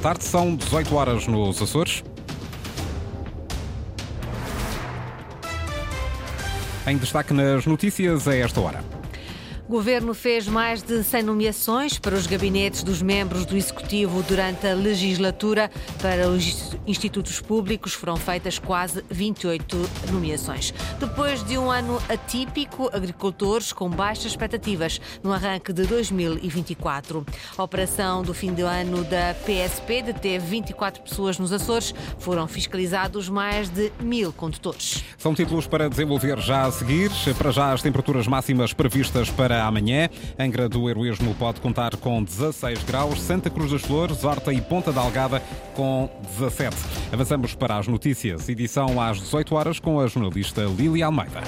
tarde. São 18 horas nos Açores. Em destaque nas notícias a esta hora. O governo fez mais de 100 nomeações para os gabinetes dos membros do Executivo durante a legislatura. Para os institutos públicos foram feitas quase 28 nomeações. Depois de um ano atípico, agricultores com baixas expectativas no arranque de 2024. A operação do fim de ano da PSP deteve 24 pessoas nos Açores. Foram fiscalizados mais de mil condutores. São títulos para desenvolver já a seguir. Para já, as temperaturas máximas previstas para amanhã. Angra do Heroísmo pode contar com 16 graus, Santa Cruz das Flores, Horta e Ponta da Algada com 17. Avançamos para as notícias, edição às 18 horas com a jornalista Lili Almeida.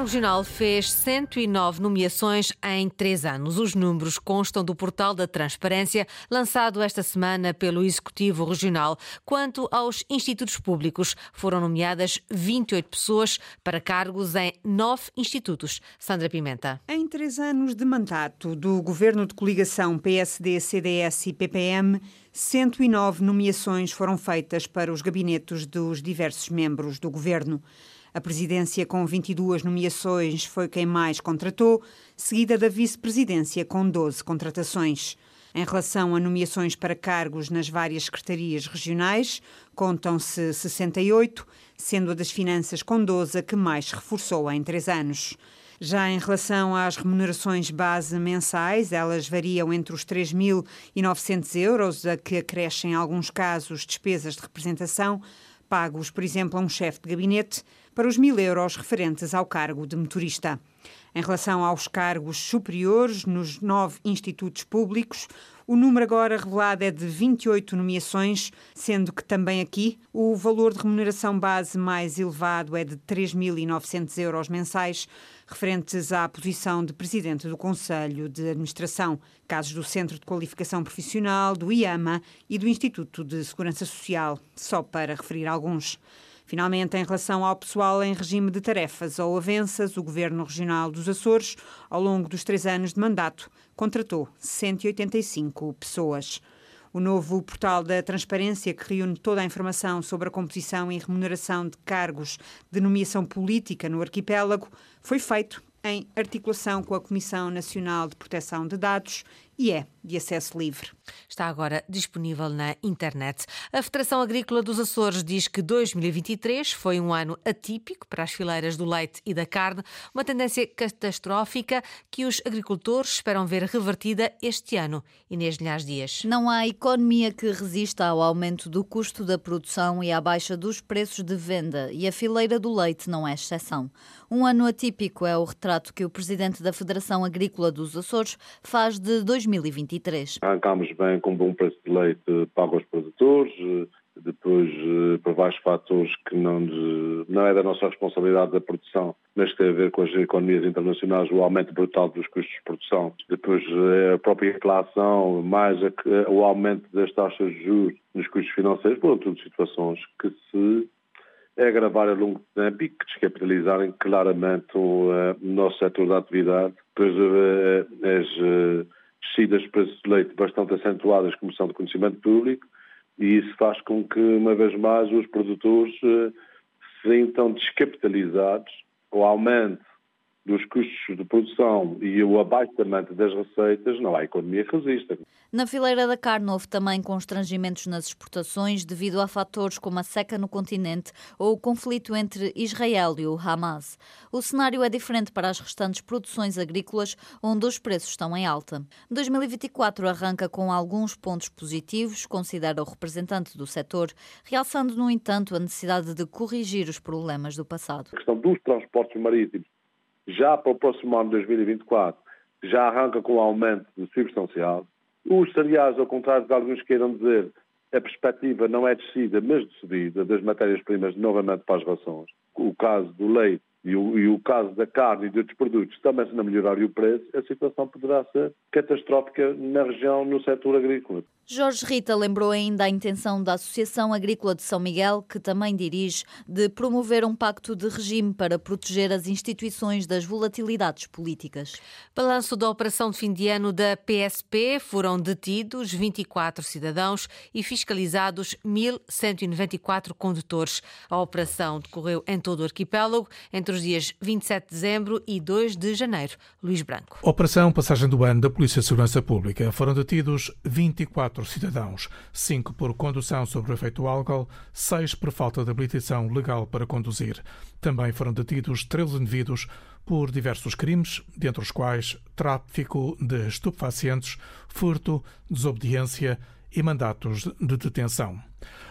Governo Regional fez 109 nomeações em três anos. Os números constam do portal da Transparência, lançado esta semana pelo Executivo Regional. Quanto aos institutos públicos, foram nomeadas 28 pessoas para cargos em nove institutos. Sandra Pimenta. Em três anos de mandato do Governo de Coligação PSD, CDS e PPM, 109 nomeações foram feitas para os gabinetes dos diversos membros do Governo. A presidência, com 22 nomeações, foi quem mais contratou, seguida da vice-presidência, com 12 contratações. Em relação a nomeações para cargos nas várias secretarias regionais, contam-se 68, sendo a das Finanças com 12 a que mais reforçou em três anos. Já em relação às remunerações base mensais, elas variam entre os 3.900 euros, a que acrescem, em alguns casos, despesas de representação, pagos, por exemplo, a um chefe de gabinete, para os mil euros referentes ao cargo de motorista. Em relação aos cargos superiores nos nove institutos públicos, o número agora revelado é de 28 nomeações, sendo que também aqui o valor de remuneração base mais elevado é de 3.900 euros mensais, referentes à posição de presidente do Conselho de Administração, casos do Centro de Qualificação Profissional, do IAMA e do Instituto de Segurança Social, só para referir alguns. Finalmente, em relação ao pessoal em regime de tarefas ou avanças, o Governo Regional dos Açores, ao longo dos três anos de mandato, contratou 185 pessoas. O novo portal da Transparência, que reúne toda a informação sobre a composição e remuneração de cargos de nomeação política no arquipélago, foi feito em articulação com a Comissão Nacional de Proteção de Dados e é de acesso livre. Está agora disponível na internet. A Federação Agrícola dos Açores diz que 2023 foi um ano atípico para as fileiras do leite e da carne, uma tendência catastrófica que os agricultores esperam ver revertida este ano. Inês Linhares Dias. Não há economia que resista ao aumento do custo da produção e à baixa dos preços de venda, e a fileira do leite não é exceção. Um ano atípico é o retrato que o presidente da Federação Agrícola dos Açores faz de 2023. 2023. Arrancámos bem com um bom preço de leite pago aos produtores, depois eh, por vários fatores que não, não é da nossa responsabilidade da produção, mas tem a ver com as economias internacionais, o aumento brutal dos custos de produção, depois eh, a própria inflação, mais a, o aumento das taxas de juros nos custos financeiros, foram tudo situações que se agravar a longo tempo e que descapitalizarem claramente o, uh, nosso setor da atividade, pois uh, as descidas de preços de leite bastante acentuadas como são de conhecimento público e isso faz com que, uma vez mais, os produtores se sintam descapitalizados, o aumento dos custos de produção e o abaixamento das receitas, não há economia que resista. Na fileira da carne houve também constrangimentos nas exportações devido a fatores como a seca no continente ou o conflito entre Israel e o Hamas. O cenário é diferente para as restantes produções agrícolas, onde os preços estão em alta. 2024 arranca com alguns pontos positivos, considera o representante do setor, realçando, no entanto, a necessidade de corrigir os problemas do passado. A questão dos transportes marítimos já para o próximo ano, 2024, já arranca com um aumento substancial. Os cereais, ao contrário de alguns queiram dizer, a perspectiva não é descida, mas de subida das matérias-primas novamente para as rações. O caso do leite e o, e o, caso da carne e de outros produtos também se não melhorar o preço, a situação poderá ser catastrófica na região, no setor agrícola. Jorge Rita lembrou ainda a intenção da Associação Agrícola de São Miguel, que também dirige, de promover um pacto de regime para proteger as instituições das volatilidades políticas. Balanço da operação de fim de ano da PSP foram detidos 24 cidadãos e fiscalizados 1.194 condutores. A operação decorreu em todo o arquipélago entre os dias 27 de dezembro e 2 de janeiro. Luís Branco. Operação Passagem do Ano da Polícia de Segurança Pública. Foram detidos 24 quatro cidadãos, cinco por condução sobre o efeito álcool, seis por falta de habilitação legal para conduzir. Também foram detidos 13 indivíduos por diversos crimes, dentre os quais tráfico de estupefacientes, furto, desobediência e mandatos de detenção.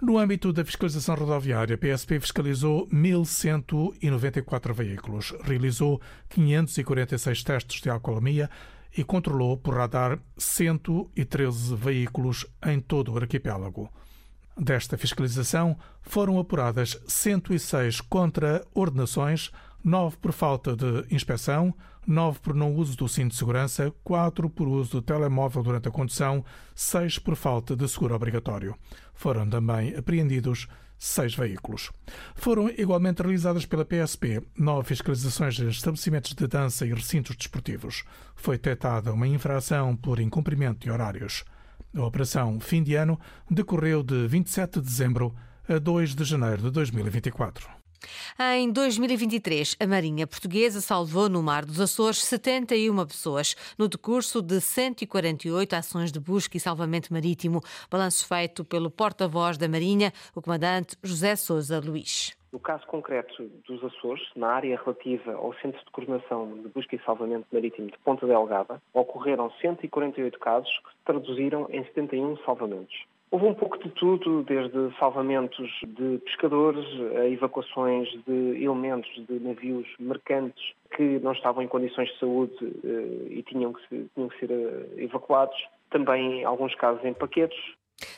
No âmbito da fiscalização rodoviária, a PSP fiscalizou 1.194 veículos, realizou 546 testes de alcoolemia e controlou por radar 113 veículos em todo o arquipélago. Desta fiscalização foram apuradas 106 contra-ordenações, 9 por falta de inspeção, 9 por não uso do cinto de segurança, 4 por uso do telemóvel durante a condução, 6 por falta de seguro obrigatório. Foram também apreendidos seis veículos. Foram igualmente realizadas pela PSP nove fiscalizações de estabelecimentos de dança e recintos desportivos. Foi detectada uma infração por incumprimento de horários. A operação fim de ano decorreu de 27 de dezembro a 2 de janeiro de 2024. Em 2023, a Marinha Portuguesa salvou no Mar dos Açores 71 pessoas, no decurso de 148 ações de busca e salvamento marítimo. Balanço feito pelo porta-voz da Marinha, o comandante José Sousa Luís. No caso concreto dos Açores, na área relativa ao Centro de Coordenação de Busca e Salvamento Marítimo de Ponta Delgada, ocorreram 148 casos que se traduziram em 71 salvamentos. Houve um pouco de tudo, desde salvamentos de pescadores, a evacuações de elementos de navios mercantes que não estavam em condições de saúde eh, e tinham que, tinham que ser eh, evacuados. Também, alguns casos, em paquetes,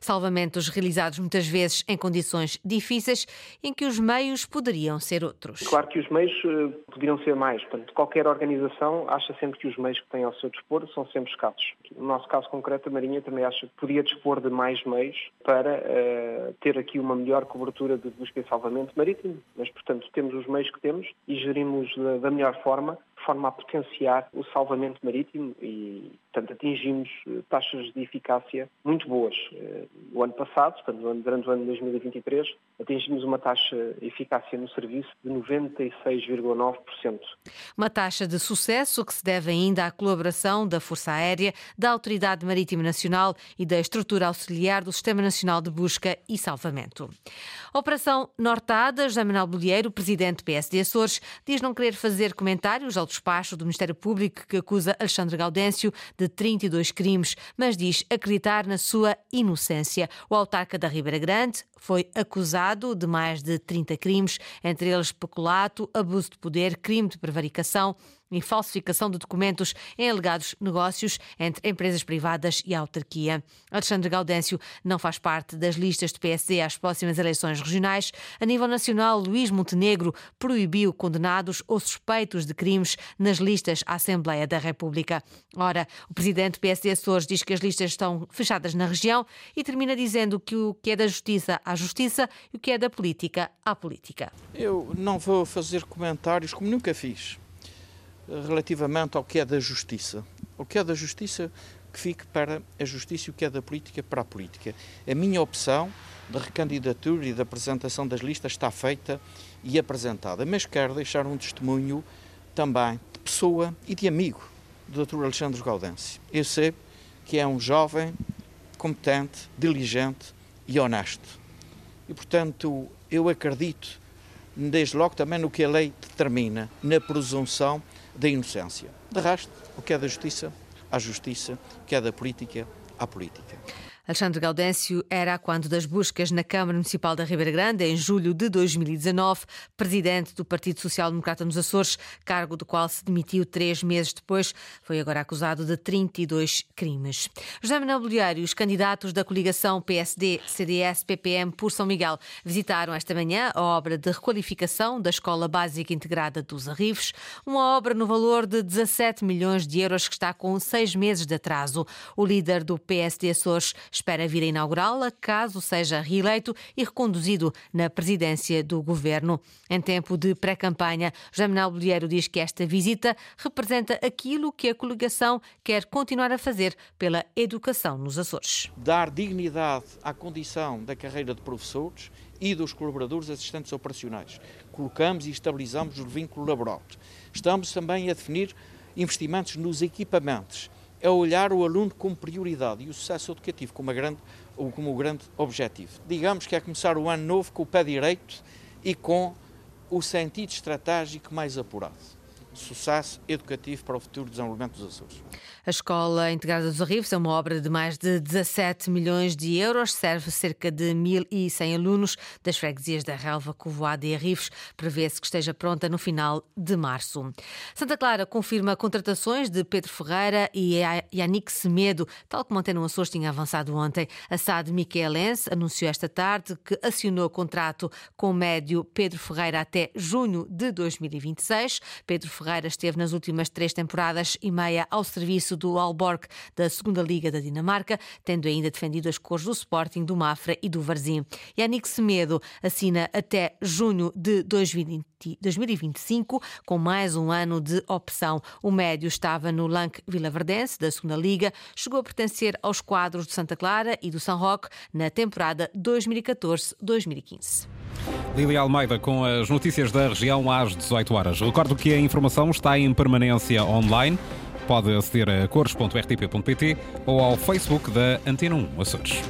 Salvamentos realizados muitas vezes em condições difíceis, em que os meios poderiam ser outros. Claro que os meios uh, poderiam ser mais. Portanto, qualquer organização acha sempre que os meios que tem ao seu dispor são sempre escassos. No nosso caso concreto, a Marinha também acha que podia dispor de mais meios para uh, ter aqui uma melhor cobertura de busca e salvamento marítimo. Mas, portanto, temos os meios que temos e gerimos da, da melhor forma de forma a potenciar o salvamento marítimo e, portanto, atingimos eh, taxas de eficácia muito boas. Eh, o ano passado, portanto, durante o ano de 2023, atingimos uma taxa de eficácia no serviço de 96,9%. Uma taxa de sucesso que se deve ainda à colaboração da Força Aérea, da Autoridade Marítima Nacional e da estrutura auxiliar do Sistema Nacional de Busca e Salvamento. Operação Nortada, José Manuel Bolieiro, presidente do PSD Açores, diz não querer fazer comentários ao despacho do Ministério Público que acusa Alexandre Gaudêncio de 32 crimes, mas diz acreditar na sua inocência. O autarca da Ribeira Grande foi acusado de mais de 30 crimes, entre eles peculato, abuso de poder, crime de prevaricação e falsificação de documentos em alegados negócios entre empresas privadas e a autarquia. Alexandre Gaudêncio não faz parte das listas do PSD às próximas eleições regionais. A nível nacional, Luís Montenegro proibiu condenados ou suspeitos de crimes nas listas à Assembleia da República. Ora, o presidente do PSD Açores diz que as listas estão fechadas na região e termina dizendo que o que é da justiça à justiça e o que é da política à política. Eu não vou fazer comentários como nunca fiz relativamente ao que é da justiça. O que é da justiça que fique para a justiça e o que é da política para a política. A minha opção de recandidatura e da apresentação das listas está feita e apresentada, mas quero deixar um testemunho também de pessoa e de amigo do Dr. Alexandre Gaudêncio. Eu sei que é um jovem competente, diligente e honesto. E, portanto, eu acredito, desde logo também no que a lei determina, na presunção da inocência. De resto, o que é da justiça, à justiça, o que é da política, à política. Alexandre Gaudêncio era, quando das buscas na Câmara Municipal da Ribeira Grande, em julho de 2019, presidente do Partido Social Democrata nos Açores, cargo do qual se demitiu três meses depois. Foi agora acusado de 32 crimes. José Manuel Bolheiro e os candidatos da coligação PSD-CDS-PPM por São Miguel visitaram esta manhã a obra de requalificação da Escola Básica Integrada dos Arrives, uma obra no valor de 17 milhões de euros que está com seis meses de atraso. O líder do PSD Açores espera vir a inaugurá-la caso seja reeleito e reconduzido na presidência do governo. Em tempo de pré-campanha, José Manuel Bolheiro diz que esta visita representa aquilo que a coligação quer continuar a fazer pela educação nos Açores. Dar dignidade à condição da carreira de professores e dos colaboradores assistentes operacionais. Colocamos e estabilizamos o vínculo laboral. Estamos também a definir investimentos nos equipamentos, é olhar o aluno como prioridade e o sucesso educativo como, grande, como o grande objetivo. Digamos que é começar o ano novo com o pé direito e com o sentido estratégico mais apurado sucesso educativo para o futuro desenvolvimento dos Açores. A Escola Integrada dos Arribos é uma obra de mais de 17 milhões de euros, serve cerca de 1.100 alunos das freguesias da Relva, Covoada e Arribos. Prevê-se que esteja pronta no final de março. Santa Clara confirma contratações de Pedro Ferreira e Yannick Semedo, tal como Antena Açores tinha avançado ontem. A SAD Miquelense anunciou esta tarde que acionou contrato com o médio Pedro Ferreira até junho de 2026. Pedro Ferreira esteve nas últimas três temporadas e meia ao serviço do Alborg da segunda Liga da Dinamarca, tendo ainda defendido as cores do Sporting, do Mafra e do Varzim. Yannick Semedo assina até junho de 2025, com mais um ano de opção. O médio estava no Lanc Vilaverdense, da segunda Liga, chegou a pertencer aos quadros de Santa Clara e do São Roque na temporada 2014-2015. Lili Almeida com as notícias da região às 18 horas. Recordo que a informação está em permanência online. Pode aceder a cores.rtp.pt ou ao Facebook da Antena 1 Açores.